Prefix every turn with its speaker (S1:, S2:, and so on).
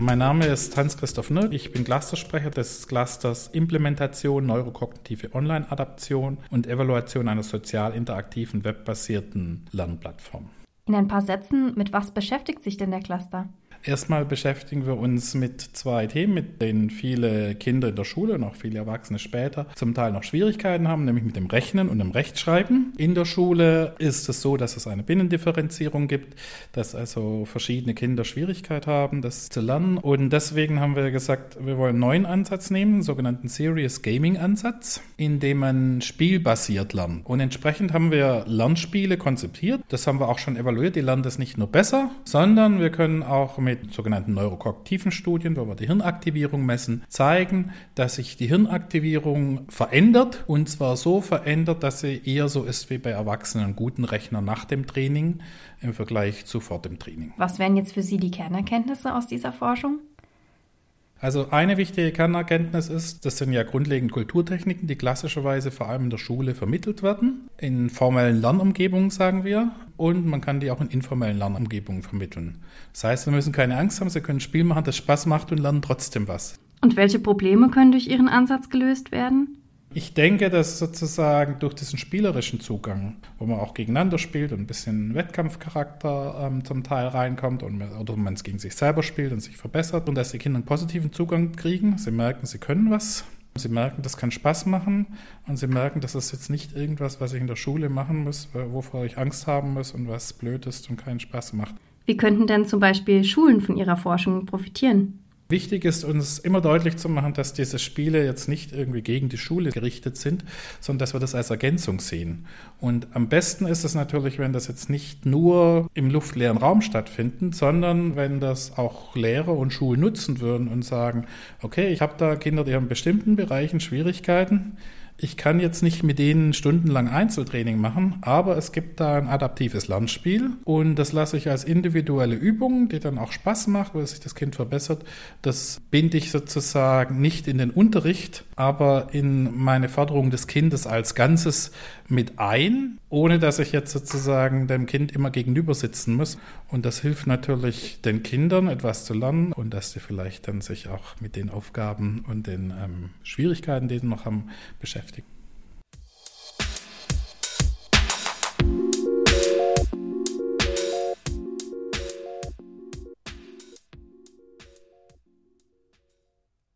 S1: Mein Name ist Hans-Christoph Nürk. Ich bin Clustersprecher des Clusters Implementation, neurokognitive Online-Adaption und Evaluation einer sozial interaktiven webbasierten Lernplattform.
S2: In ein paar Sätzen, mit was beschäftigt sich denn der Cluster?
S1: Erstmal beschäftigen wir uns mit zwei Themen, mit denen viele Kinder in der Schule und auch viele Erwachsene später zum Teil noch Schwierigkeiten haben, nämlich mit dem Rechnen und dem Rechtschreiben. In der Schule ist es so, dass es eine Binnendifferenzierung gibt, dass also verschiedene Kinder Schwierigkeit haben, das zu lernen. Und deswegen haben wir gesagt, wir wollen einen neuen Ansatz nehmen, einen sogenannten Serious Gaming Ansatz, in dem man spielbasiert lernt. Und entsprechend haben wir Lernspiele konzipiert. Das haben wir auch schon evaluiert. Die lernen das nicht nur besser, sondern wir können auch mit mit sogenannten neurokognitiven Studien, wo wir die Hirnaktivierung messen, zeigen, dass sich die Hirnaktivierung verändert und zwar so verändert, dass sie eher so ist wie bei erwachsenen guten Rechnern nach dem Training im Vergleich zu vor dem Training.
S2: Was wären jetzt für Sie die Kernerkenntnisse aus dieser Forschung?
S1: Also eine wichtige Kernerkenntnis ist, das sind ja grundlegend Kulturtechniken, die klassischerweise vor allem in der Schule vermittelt werden. In formellen Lernumgebungen sagen wir. Und man kann die auch in informellen Lernumgebungen vermitteln. Das heißt, Sie müssen keine Angst haben, Sie können ein Spiel machen, das Spaß macht und lernen trotzdem was.
S2: Und welche Probleme können durch Ihren Ansatz gelöst werden?
S1: Ich denke, dass sozusagen durch diesen spielerischen Zugang, wo man auch gegeneinander spielt und ein bisschen Wettkampfcharakter ähm, zum Teil reinkommt und, oder man es gegen sich selber spielt und sich verbessert und dass die Kinder einen positiven Zugang kriegen, sie merken, sie können was, sie merken, das kann Spaß machen und sie merken, das ist jetzt nicht irgendwas, was ich in der Schule machen muss, wovor ich Angst haben muss und was blöd ist und keinen Spaß macht.
S2: Wie könnten denn zum Beispiel Schulen von Ihrer Forschung profitieren?
S1: Wichtig ist uns immer deutlich zu machen, dass diese Spiele jetzt nicht irgendwie gegen die Schule gerichtet sind, sondern dass wir das als Ergänzung sehen. Und am besten ist es natürlich, wenn das jetzt nicht nur im luftleeren Raum stattfindet, sondern wenn das auch Lehrer und Schulen nutzen würden und sagen, okay, ich habe da Kinder, die haben in bestimmten Bereichen Schwierigkeiten ich kann jetzt nicht mit denen stundenlang Einzeltraining machen, aber es gibt da ein adaptives Lernspiel und das lasse ich als individuelle Übung, die dann auch Spaß macht, wo sich das Kind verbessert. Das binde ich sozusagen nicht in den Unterricht, aber in meine Förderung des Kindes als Ganzes mit ein, ohne dass ich jetzt sozusagen dem Kind immer gegenüber sitzen muss. Und das hilft natürlich den Kindern etwas zu lernen und dass sie vielleicht dann sich auch mit den Aufgaben und den ähm, Schwierigkeiten, die sie noch haben, beschäftigen beschäftigen.